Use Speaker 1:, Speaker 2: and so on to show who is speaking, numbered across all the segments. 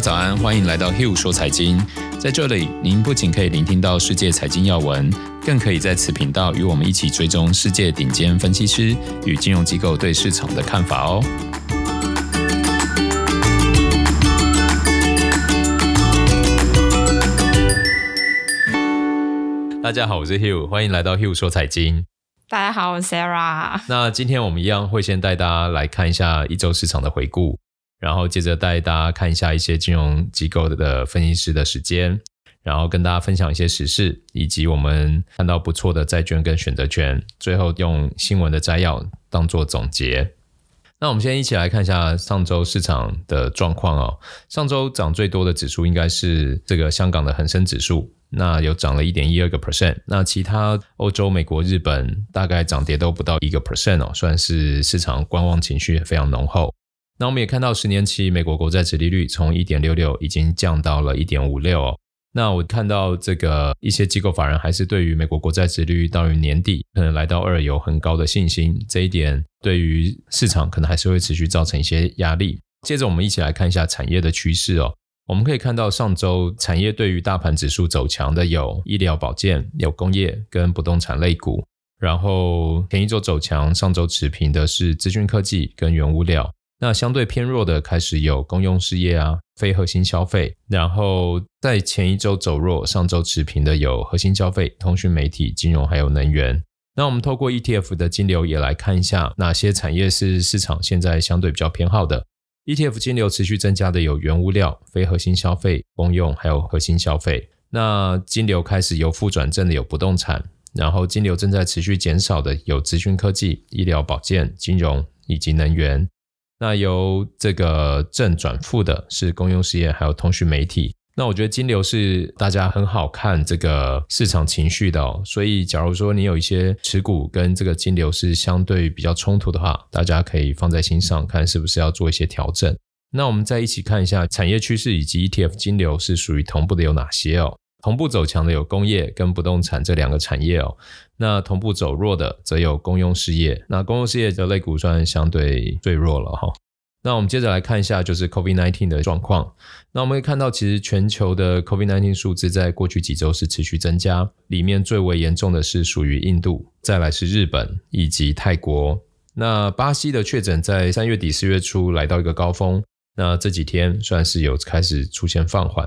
Speaker 1: 家早安，欢迎来到 Hill 说财经。在这里，您不仅可以聆听到世界财经要闻，更可以在此频道与我们一起追踪世界顶尖分析师与金融机构对市场的看法哦。大家好，我是 Hill，欢迎来到 Hill 说财经。
Speaker 2: 大家好，我是 Sarah。
Speaker 1: 那今天我们一样会先带大家来看一下一周市场的回顾。然后接着带大家看一下一些金融机构的分析师的时间，然后跟大家分享一些时事，以及我们看到不错的债券跟选择权，最后用新闻的摘要当做总结。那我们先一起来看一下上周市场的状况哦。上周涨最多的指数应该是这个香港的恒生指数，那有涨了一点一二个 percent。那其他欧洲、美国、日本大概涨跌都不到一个 percent 哦，算是市场观望情绪非常浓厚。那我们也看到，十年期美国国债殖利率从一点六六已经降到了一点五六。那我看到这个一些机构法人还是对于美国国债殖利率到于年底可能来到二有很高的信心，这一点对于市场可能还是会持续造成一些压力。接着我们一起来看一下产业的趋势哦。我们可以看到上周产业对于大盘指数走强的有医疗保健、有工业跟不动产类股，然后前一周走强，上周持平的是资讯科技跟原物料。那相对偏弱的开始有公用事业啊、非核心消费，然后在前一周走弱、上周持平的有核心消费、通讯媒体、金融还有能源。那我们透过 ETF 的金流也来看一下哪些产业是市场现在相对比较偏好的。ETF 金流持续增加的有原物料、非核心消费、公用还有核心消费。那金流开始由负转正的有不动产，然后金流正在持续减少的有资讯科技、医疗保健、金融以及能源。那由这个正转负的是公用事业，还有通讯媒体。那我觉得金流是大家很好看这个市场情绪的哦。所以，假如说你有一些持股跟这个金流是相对比较冲突的话，大家可以放在心上，看是不是要做一些调整。那我们再一起看一下产业趋势以及 ETF 金流是属于同步的有哪些哦？同步走强的有工业跟不动产这两个产业哦。那同步走弱的则有公用事业，那公用事业的类股算相对最弱了哈。那我们接着来看一下就是 COVID-19 的状况。那我们可以看到，其实全球的 COVID-19 数字在过去几周是持续增加，里面最为严重的是属于印度，再来是日本以及泰国。那巴西的确诊在三月底四月初来到一个高峰，那这几天算是有开始出现放缓。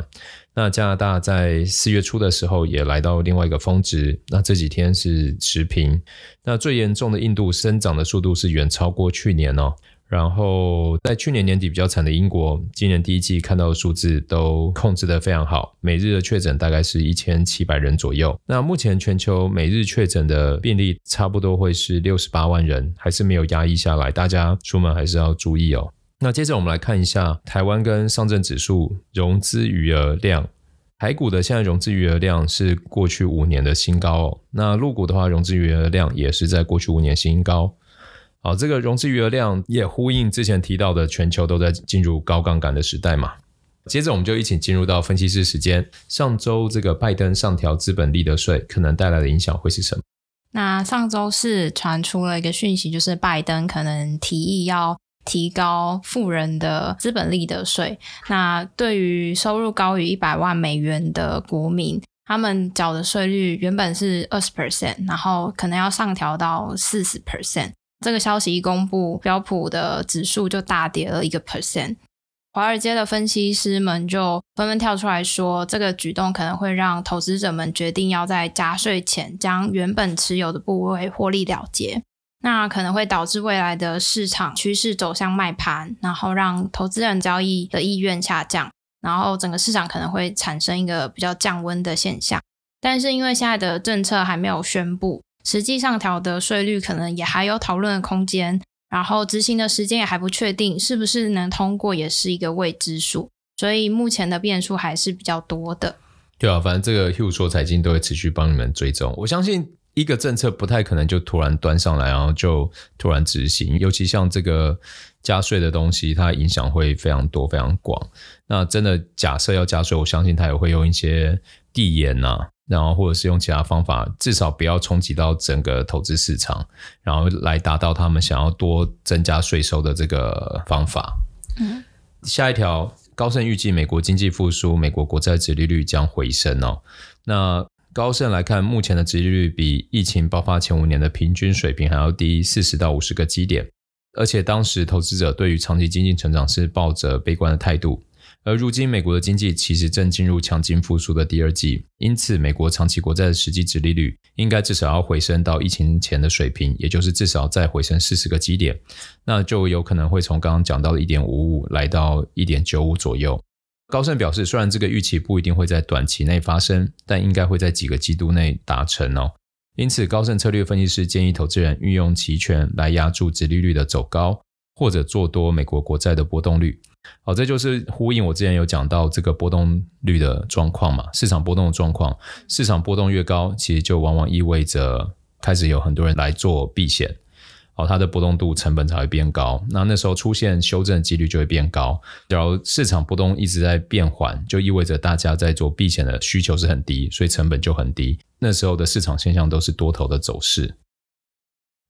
Speaker 1: 那加拿大在四月初的时候也来到另外一个峰值，那这几天是持平。那最严重的印度生长的速度是远超过去年哦。然后在去年年底比较惨的英国，今年第一季看到的数字都控制得非常好，每日的确诊大概是一千七百人左右。那目前全球每日确诊的病例差不多会是六十八万人，还是没有压抑下来，大家出门还是要注意哦。那接着我们来看一下台湾跟上证指数融资余额量，台股的现在融资余额量是过去五年的新高哦。那陆股的话，融资余额量也是在过去五年新高。好，这个融资余额量也呼应之前提到的全球都在进入高杠杆的时代嘛。接着我们就一起进入到分析师时间。上周这个拜登上调资本利得税可能带来的影响会是什么？
Speaker 2: 那上周是传出了一个讯息，就是拜登可能提议要。提高富人的资本利得税，那对于收入高于一百万美元的国民，他们缴的税率原本是二十 percent，然后可能要上调到四十 percent。这个消息一公布，标普的指数就大跌了一个 percent。华尔街的分析师们就纷纷跳出来说，这个举动可能会让投资者们决定要在加税前将原本持有的部位获利了结。那可能会导致未来的市场趋势走向卖盘，然后让投资人交易的意愿下降，然后整个市场可能会产生一个比较降温的现象。但是因为现在的政策还没有宣布，实际上调的税率可能也还有讨论的空间，然后执行的时间也还不确定，是不是能通过也是一个未知数。所以目前的变数还是比较多的。
Speaker 1: 对啊，反正这个 Hugh 说财经都会持续帮你们追踪，我相信。一个政策不太可能就突然端上来，然后就突然执行。尤其像这个加税的东西，它影响会非常多、非常广。那真的假设要加税，我相信他也会用一些递延呐，然后或者是用其他方法，至少不要冲击到整个投资市场，然后来达到他们想要多增加税收的这个方法。嗯。下一条高盛预计美国经济复苏，美国国债殖利率将回升哦。那高盛来看，目前的殖利率比疫情爆发前五年的平均水平还要低四十到五十个基点，而且当时投资者对于长期经济成长是抱着悲观的态度。而如今美国的经济其实正进入强劲复苏的第二季，因此美国长期国债的实际殖利率应该至少要回升到疫情前的水平，也就是至少再回升四十个基点，那就有可能会从刚刚讲到的一点五五来到一点九五左右。高盛表示，虽然这个预期不一定会在短期内发生，但应该会在几个季度内达成哦。因此，高盛策略分析师建议投资人运用期权来压住殖利率的走高，或者做多美国国债的波动率。好，这就是呼应我之前有讲到这个波动率的状况嘛，市场波动的状况，市场波动越高，其实就往往意味着开始有很多人来做避险，好，它的波动度成本才会变高，那那时候出现修正的几率就会变高。假如市场波动一直在变缓，就意味着大家在做避险的需求是很低，所以成本就很低，那时候的市场现象都是多头的走势。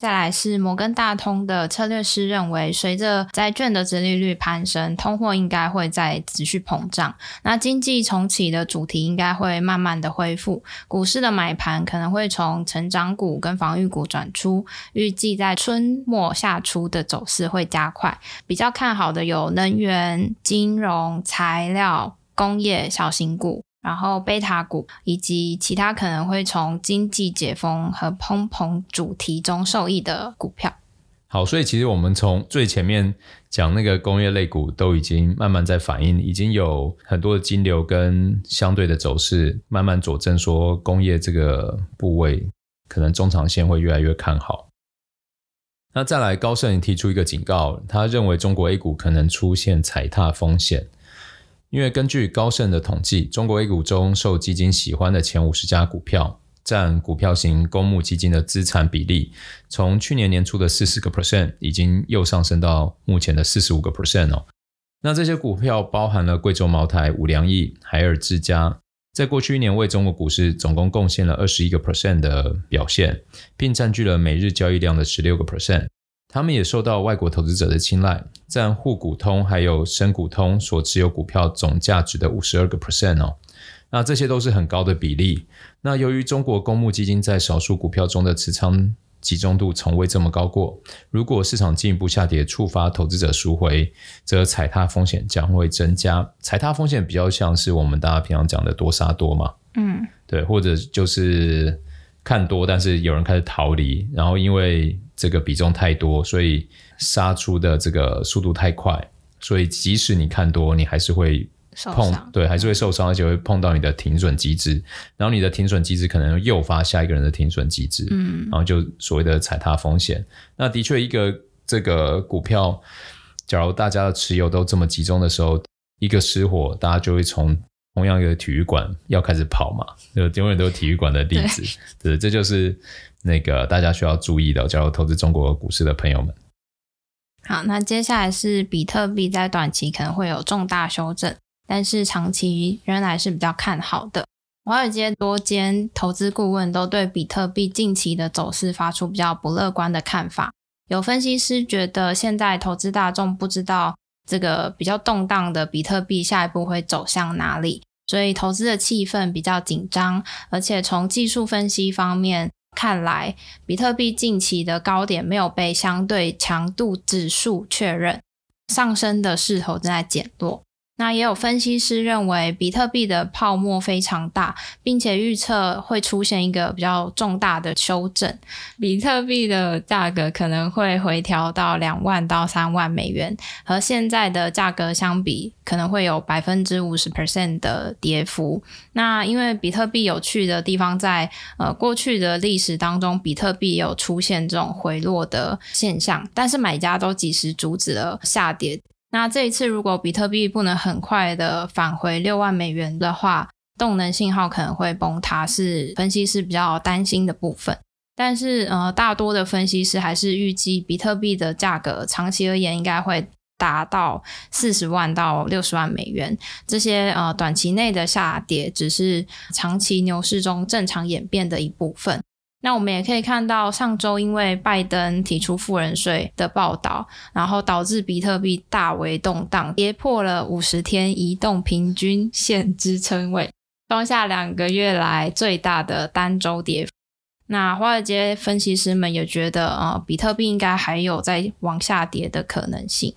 Speaker 2: 再来是摩根大通的策略师认为，随着债券的殖利率攀升，通货应该会再持续膨胀。那经济重启的主题应该会慢慢的恢复，股市的买盘可能会从成长股跟防御股转出，预计在春末夏初的走势会加快。比较看好的有能源、金融、材料、工业、小型股。然后贝塔股以及其他可能会从经济解封和通膨主题中受益的股票。
Speaker 1: 好，所以其实我们从最前面讲那个工业类股都已经慢慢在反映，已经有很多的金流跟相对的走势慢慢佐证说工业这个部位可能中长线会越来越看好。那再来，高盛提出一个警告，他认为中国 A 股可能出现踩踏风险。因为根据高盛的统计，中国 A 股中受基金喜欢的前五十家股票，占股票型公募基金的资产比例，从去年年初的四十个 percent，已经又上升到目前的四十五个 percent 哦。那这些股票包含了贵州茅台、五粮液、海尔智家，在过去一年为中国股市总共贡献了二十一个 percent 的表现，并占据了每日交易量的十六个 percent。他们也受到外国投资者的青睐，占沪股通还有深股通所持有股票总价值的五十二个 percent 哦，那这些都是很高的比例。那由于中国公募基金在少数股票中的持仓集中度从未这么高过，如果市场进一步下跌，触发投资者赎回，则踩踏风险将会增加。踩踏风险比较像是我们大家平常讲的多杀多嘛，嗯，对，或者就是看多，但是有人开始逃离，然后因为这个比重太多，所以杀出的这个速度太快，所以即使你看多，你还是会碰，对，还是会受伤，而且会碰到你的停损机制，然后你的停损机制可能诱发下一个人的停损机制，嗯，然后就所谓的踩踏风险。那的确，一个这个股票，假如大家的持有都这么集中的时候，一个失火，大家就会从同样一个体育馆要开始跑嘛，就永远都有体育馆的例子，对，对，这就是。那个大家需要注意的，假如投资中国股市的朋友们。
Speaker 2: 好，那接下来是比特币在短期可能会有重大修正，但是长期仍然是比较看好的。华尔街多间投资顾问都对比特币近期的走势发出比较不乐观的看法。有分析师觉得，现在投资大众不知道这个比较动荡的比特币下一步会走向哪里，所以投资的气氛比较紧张，而且从技术分析方面。看来，比特币近期的高点没有被相对强度指数确认，上升的势头正在减弱。那也有分析师认为，比特币的泡沫非常大，并且预测会出现一个比较重大的修正，比特币的价格可能会回调到两万到三万美元，和现在的价格相比，可能会有百分之五十 percent 的跌幅。那因为比特币有趣的地方在，呃，过去的历史当中，比特币有出现这种回落的现象，但是买家都及时阻止了下跌。那这一次，如果比特币不能很快的返回六万美元的话，动能信号可能会崩塌，是分析师比较担心的部分。但是，呃，大多的分析师还是预计比特币的价格长期而言应该会达到四十万到六十万美元。这些呃短期内的下跌只是长期牛市中正常演变的一部分。那我们也可以看到，上周因为拜登提出富人税的报道，然后导致比特币大为动荡，跌破了五十天移动平均线支撑位，创下两个月来最大的单周跌幅。那华尔街分析师们也觉得，呃，比特币应该还有在往下跌的可能性。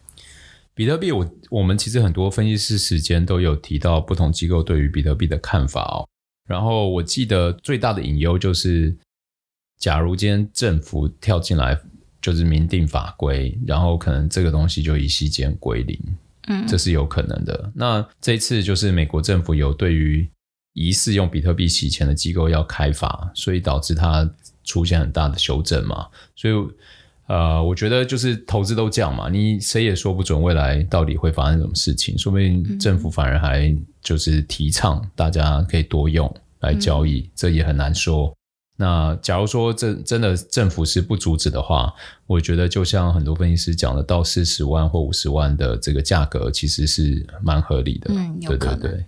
Speaker 1: 比特币，我我们其实很多分析师时间都有提到不同机构对于比特币的看法哦。然后我记得最大的隐忧就是。假如今天政府跳进来，就是明定法规，然后可能这个东西就一夕间归零，嗯，这是有可能的。那这一次就是美国政府有对于疑似用比特币洗钱的机构要开罚，所以导致它出现很大的修正嘛。所以，呃，我觉得就是投资都这样嘛，你谁也说不准未来到底会发生什么事情，说不定政府反而还就是提倡大家可以多用来交易，嗯，这也很难说。那假如说这真的政府是不阻止的话，我觉得就像很多分析师讲的，到四十万或五十万的这个价格其实是蛮合理的。
Speaker 2: 嗯，
Speaker 1: 对对对。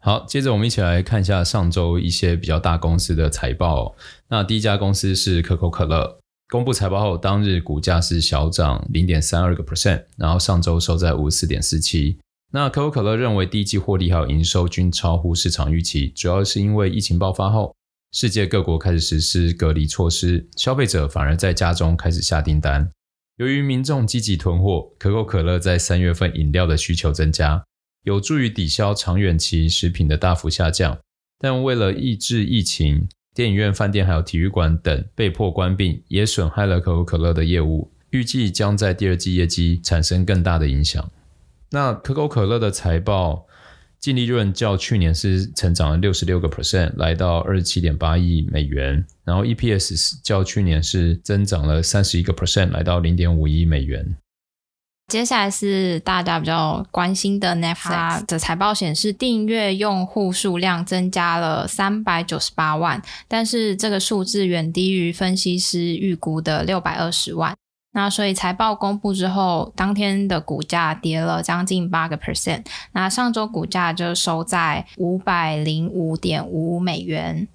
Speaker 1: 好，接着我们一起来看一下上周一些比较大公司的财报。那第一家公司是可口可乐，公布财报后当日股价是小涨零点三二个 percent，然后上周收在五十四点四七。那可口可乐认为第一季获利还有营收均超乎市场预期，主要是因为疫情爆发后。世界各国开始实施隔离措施，消费者反而在家中开始下订单。由于民众积极囤货，可口可乐在三月份饮料的需求增加，有助于抵消长远期食品的大幅下降。但为了抑制疫情，电影院、饭店还有体育馆等被迫关闭，也损害了可口可乐的业务，预计将在第二季业绩产生更大的影响。那可口可乐的财报。净利润较去年是成长了六十六个 percent，来到二十七点八亿美元。然后 EPS 较去年是增长了三十一个 percent，来到零点五亿美元。
Speaker 2: 接下来是大家比较关心的 Netflix 的财报显示，订阅用户数量增加了三百九十八万，但是这个数字远低于分析师预估的六百二十万。那所以财报公布之后，当天的股价跌了将近八个 percent。那上周股价就收在五百零五点五五美元。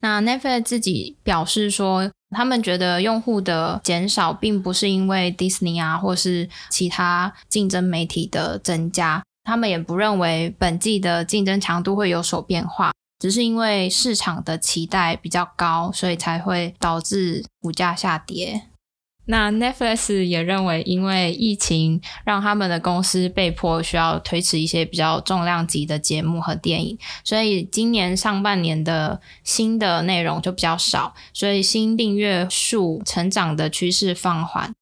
Speaker 2: 那 Netflix 自己表示说，他们觉得用户的减少并不是因为 Disney 啊，或是其他竞争媒体的增加，他们也不认为本季的竞争强度会有所变化，只是因为市场的期待比较高，所以才会导致股价下跌。那 Netflix 也认为，因为疫情让他们的公司被迫需要推迟一些比较重量级的节目和电影，所以今年上半年的新的内容就比较少，所以新订阅数成长的趋势放缓。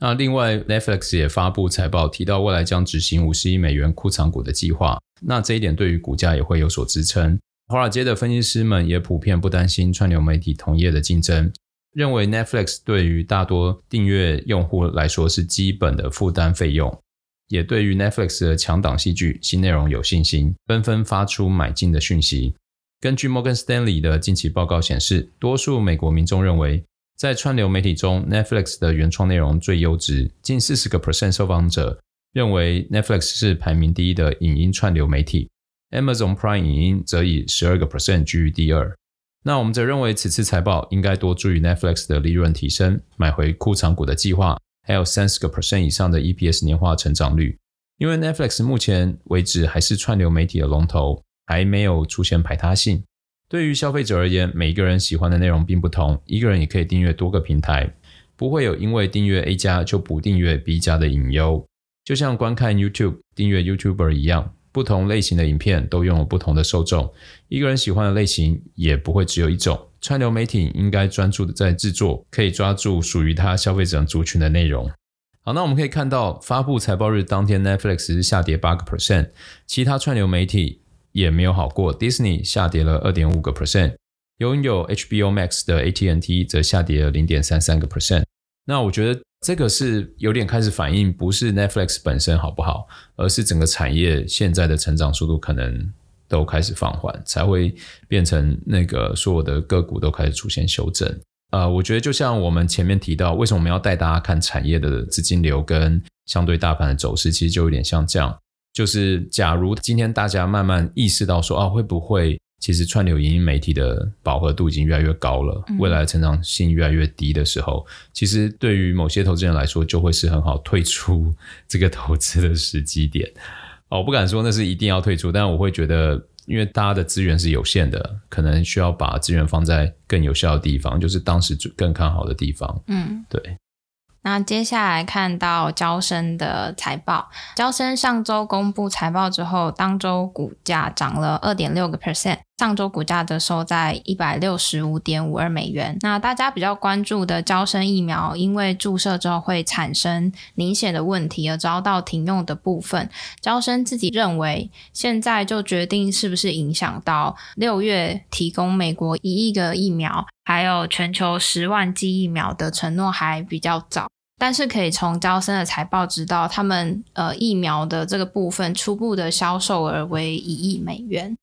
Speaker 1: 那另外，Netflix 也发布财报，提到未来将执行五十亿美元库藏股的计划，那这一点对于股价也会有所支撑。华尔街的分析师们也普遍不担心串流媒体同业的竞争。认为 Netflix 对于大多订阅用户来说是基本的负担费用，也对于 Netflix 的强档戏剧新内容有信心，纷纷发出买进的讯息。根据 Morgan Stanley 的近期报告显示，多数美国民众认为，在串流媒体中，Netflix 的原创内容最优质，近四十个 percent 受访者认为 Netflix 是排名第一的影音串流媒体，Amazon Prime 影音则以十二个 percent 居于第二。那我们则认为，此次财报应该多注意 Netflix 的利润提升、买回库藏股的计划，还有三十个 percent 以上的 EPS 年化成长率。因为 Netflix 目前为止还是串流媒体的龙头，还没有出现排他性。对于消费者而言，每一个人喜欢的内容并不同，一个人也可以订阅多个平台，不会有因为订阅 A 家就不订阅 B 家的隐忧。就像观看 YouTube 订阅 YouTuber 一样。不同类型的影片都拥有不同的受众，一个人喜欢的类型也不会只有一种。串流媒体应该专注的在制作，可以抓住属于他消费者族群的内容。好，那我们可以看到，发布财报日当天，Netflix 是下跌八个 percent，其他串流媒体也没有好过，Disney 下跌了二点五个 percent，拥有 HBO Max 的 AT&T 则下跌了零点三三个 percent。那我觉得。这个是有点开始反映，不是 Netflix 本身好不好，而是整个产业现在的成长速度可能都开始放缓，才会变成那个所有的个股都开始出现修正。呃，我觉得就像我们前面提到，为什么我们要带大家看产业的资金流跟相对大盘的走势，其实就有点像这样，就是假如今天大家慢慢意识到说啊，会不会？其实串流影音媒体的饱和度已经越来越高了，未来的成长性越来越低的时候，其实对于某些投资人来说，就会是很好退出这个投资的时机点。哦，我不敢说那是一定要退出，但我会觉得。因为大家的资源是有限的，可能需要把资源放在更有效的地方，就是当时更看好的地方。嗯，对。
Speaker 2: 那接下来看到交生的财报，交生上周公布财报之后，当周股价涨了二点六个 percent，上周股价则收在一百六十五点五二美元。那大家比较关注的招生疫苗，因为注射之后会产生凝血的问题而遭到停用的部分，招生自己认为，现在就决定是不是影响到六月提供美国一亿个疫苗，还有全球十万剂疫苗的承诺还比较早。但是可以从招生的财报知道，他们呃疫苗的这个部分初步的销售额为一亿美元。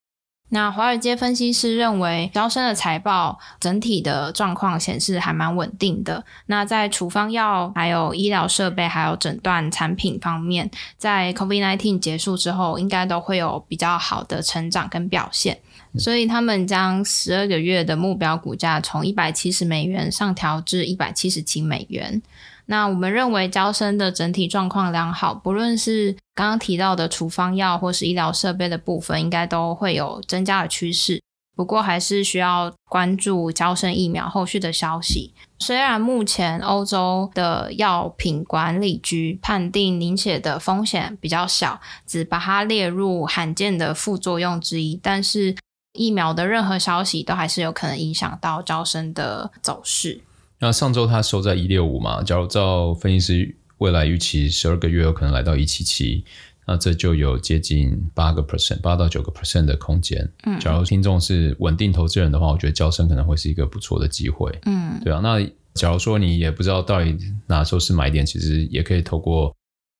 Speaker 2: 那华尔街分析师认为，招生的财报整体的状况显示还蛮稳定的。那在处方药、还有医疗设备、还有诊断产品方面，在 COVID-19 结束之后，应该都会有比较好的成长跟表现。所以他们将十二个月的目标股价从一百七十美元上调至一百七十七美元。那我们认为，招生的整体状况良好，不论是刚刚提到的处方药或是医疗设备的部分，应该都会有增加的趋势。不过，还是需要关注招生疫苗后续的消息。虽然目前欧洲的药品管理局判定凝血的风险比较小，只把它列入罕见的副作用之一，但是疫苗的任何消息都还是有可能影响到招生的走势。
Speaker 1: 那上周它收在一六五嘛，假如照分析师未来预期，十二个月有可能来到一七七，那这就有接近八个 percent，八到九个 percent 的空间。嗯，假如听众是稳定投资人的话，我觉得交生可能会是一个不错的机会。嗯，对啊。那假如说你也不知道到底哪时候是买点，其实也可以透过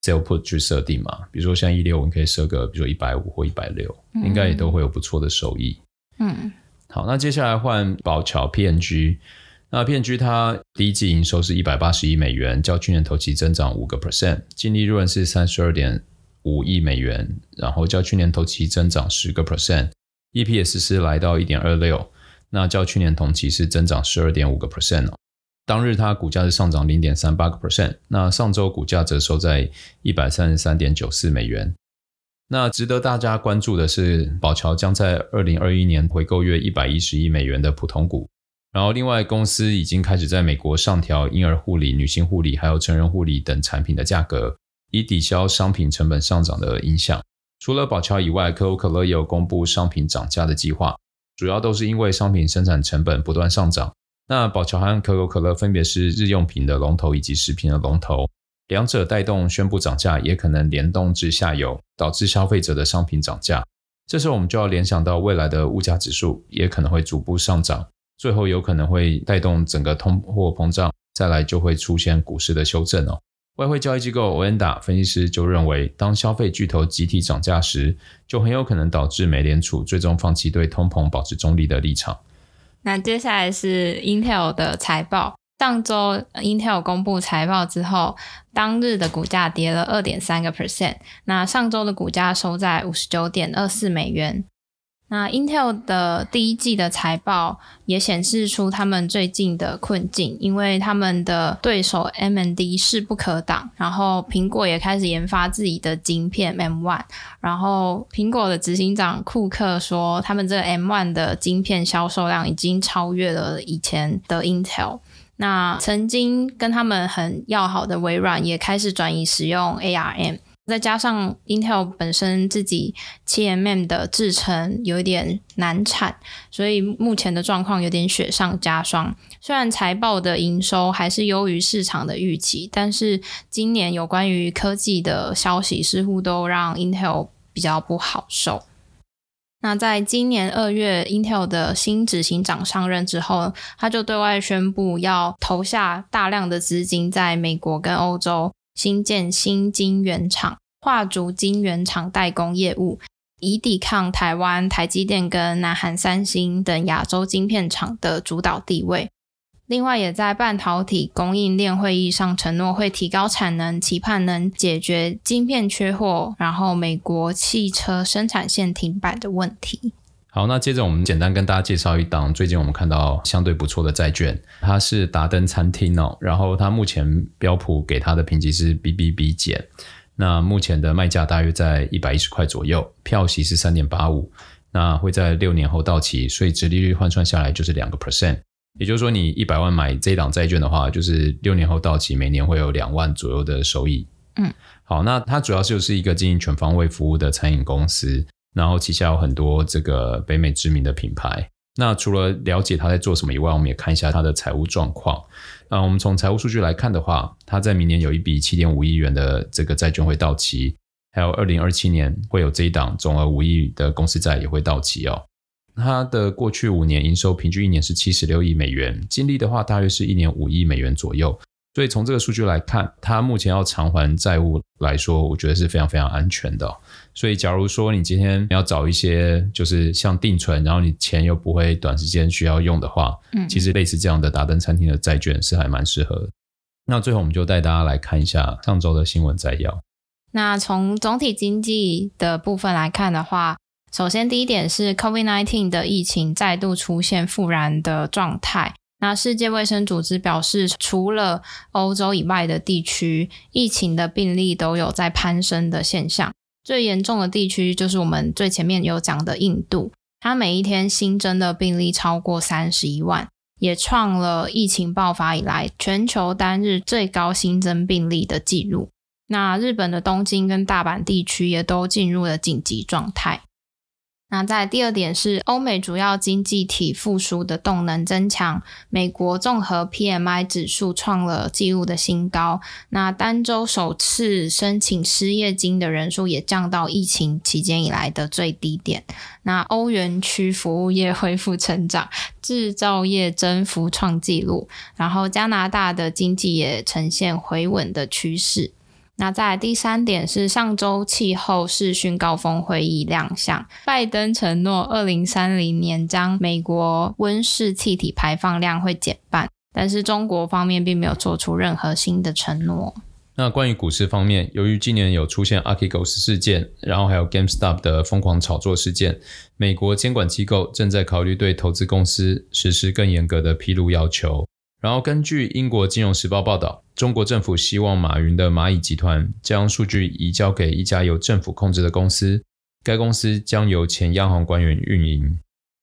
Speaker 1: sell put 去设定嘛。比如说像一六五，你可以设个，比如说一百五或一百六，应该也都会有不错的收益。嗯，好，那接下来换宝桥 P&G。那 P&G 它第一季营收是一百八十亿美元，较去年同期增长五个 percent，净利润是三十二点五亿美元，然后较去年同期增长十个 percent，EPS 是来到一点二六，那较去年同期是增长十二点五个 percent 哦。当日它股价是上涨零点三八个 percent，那上周股价则收在一百三十三点九四美元。那值得大家关注的是，宝桥将在二零二一年回购约一百一十亿美元的普通股。然后，另外公司已经开始在美国上调婴儿护理、女性护理还有成人护理等产品的价格，以抵消商品成本上涨的影响。除了宝乔以外，可口可乐也有公布商品涨价的计划，主要都是因为商品生产成本不断上涨。那宝乔和可口可乐分别是日用品的龙头以及食品的龙头，两者带动宣布涨价，也可能联动至下游，导致消费者的商品涨价。这时候我们就要联想到未来的物价指数也可能会逐步上涨。最后有可能会带动整个通货膨胀，再来就会出现股市的修正哦。外汇交易机构 o n d a 分析师就认为，当消费巨头集体涨价时，就很有可能导致美联储最终放弃对通膨保持中立的立场。
Speaker 2: 那接下来是 Intel 的财报，上周 Intel 公布财报之后，当日的股价跌了二点三个 percent，那上周的股价收在五十九点二四美元。那 Intel 的第一季的财报也显示出他们最近的困境，因为他们的对手 AMD 势不可挡，然后苹果也开始研发自己的晶片 M1，然后苹果的执行长库克说，他们这个 M1 的晶片销售量已经超越了以前的 Intel。那曾经跟他们很要好的微软也开始转移使用 ARM。再加上 Intel 本身自己 7nm 的制程有一点难产，所以目前的状况有点雪上加霜。虽然财报的营收还是优于市场的预期，但是今年有关于科技的消息似乎都让 Intel 比较不好受。那在今年二月，Intel 的新执行长上任之后，他就对外宣布要投下大量的资金在美国跟欧洲。新建新晶圆厂、跨足晶圆厂代工业务，以抵抗台湾台积电跟南韩三星等亚洲晶片厂的主导地位。另外，也在半导体供应链会议上承诺会提高产能，期盼能解决晶片缺货，然后美国汽车生产线停摆的问题。
Speaker 1: 好，那接着我们简单跟大家介绍一档最近我们看到相对不错的债券，它是达登餐厅哦，然后它目前标普给它的评级是 BBB 减，那目前的卖价大约在一百一十块左右，票息是三点八五，那会在六年后到期，所以殖利率换算下来就是两个 percent，也就是说你一百万买这一档债券的话，就是六年后到期，每年会有两万左右的收益。嗯，好，那它主要就是一个经营全方位服务的餐饮公司。然后旗下有很多这个北美知名的品牌。那除了了解他在做什么以外，我们也看一下他的财务状况。那我们从财务数据来看的话，他在明年有一笔七点五亿元的这个债券会到期，还有二零二七年会有这一档总额五亿的公司债也会到期哦。他的过去五年营收平均一年是七十六亿美元，净利的话大约是一年五亿美元左右。所以从这个数据来看，他目前要偿还债务来说，我觉得是非常非常安全的。所以，假如说你今天要找一些就是像定存，然后你钱又不会短时间需要用的话，嗯，其实类似这样的达登餐厅的债券是还蛮适合的。那最后，我们就带大家来看一下上周的新闻摘要。
Speaker 2: 那从总体经济的部分来看的话，首先第一点是 COVID-19 的疫情再度出现复燃的状态。那世界卫生组织表示，除了欧洲以外的地区，疫情的病例都有在攀升的现象。最严重的地区就是我们最前面有讲的印度，它每一天新增的病例超过三十一万，也创了疫情爆发以来全球单日最高新增病例的记录。那日本的东京跟大阪地区也都进入了紧急状态。那在第二点是，欧美主要经济体复苏的动能增强，美国综合 PMI 指数创了纪录的新高。那单周首次申请失业金的人数也降到疫情期间以来的最低点。那欧元区服务业恢复成长，制造业增幅创纪录，然后加拿大的经济也呈现回稳的趋势。那再来第三点是上周气候视讯高峰会议亮相，拜登承诺二零三零年将美国温室气体排放量会减半，但是中国方面并没有做出任何新的承诺。
Speaker 1: 那关于股市方面，由于今年有出现 Archegos 事件，然后还有 GameStop 的疯狂炒作事件，美国监管机构正在考虑对投资公司实施更严格的披露要求。然后根据英国金融时报报道，中国政府希望马云的蚂蚁集团将数据移交给一家由政府控制的公司，该公司将由前央行官员运营。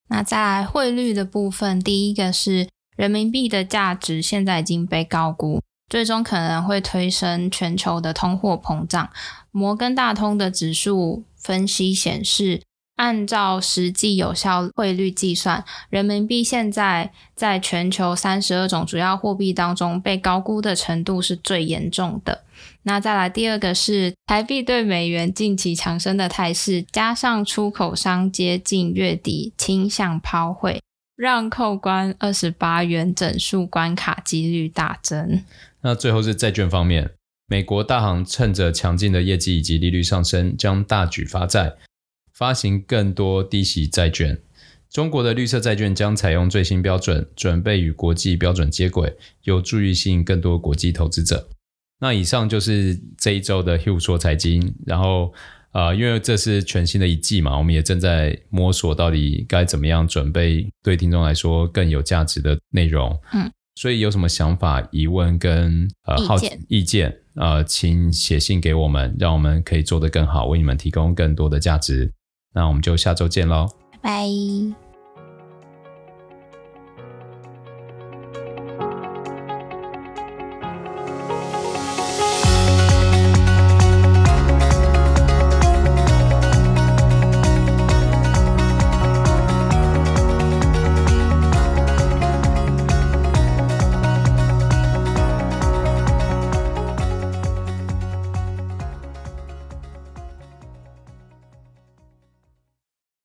Speaker 2: 那在汇率的部分，第一个是人民币的价值现在已经被高估，最终可能会推升全球的通货膨胀。摩根大通的指数分析显示，按照实际有效汇率计算，人民币现在在全球三十二种主要货币当中被高估的程度是最严重的。那再来第二个是台币对美元近期强升的态势，加上出口商接近月底倾向抛汇，让扣关二十八元整数关卡几率大增。
Speaker 1: 那最后是债券方面，美国大行趁着强劲的业绩以及利率上升，将大举发债。发行更多低息债券，中国的绿色债券将采用最新标准，准备与国际标准接轨，有助于吸引更多国际投资者。那以上就是这一周的 Hugh 说财经。然后，呃，因为这是全新的一季嘛，我们也正在摸索到底该怎么样准备，对听众来说更有价值的内容。嗯，所以有什么想法、疑问跟呃好意见，呃，请写信给我们，让我们可以做得更好，为你们提供更多的价值。那我们就下周见喽，
Speaker 2: 拜拜。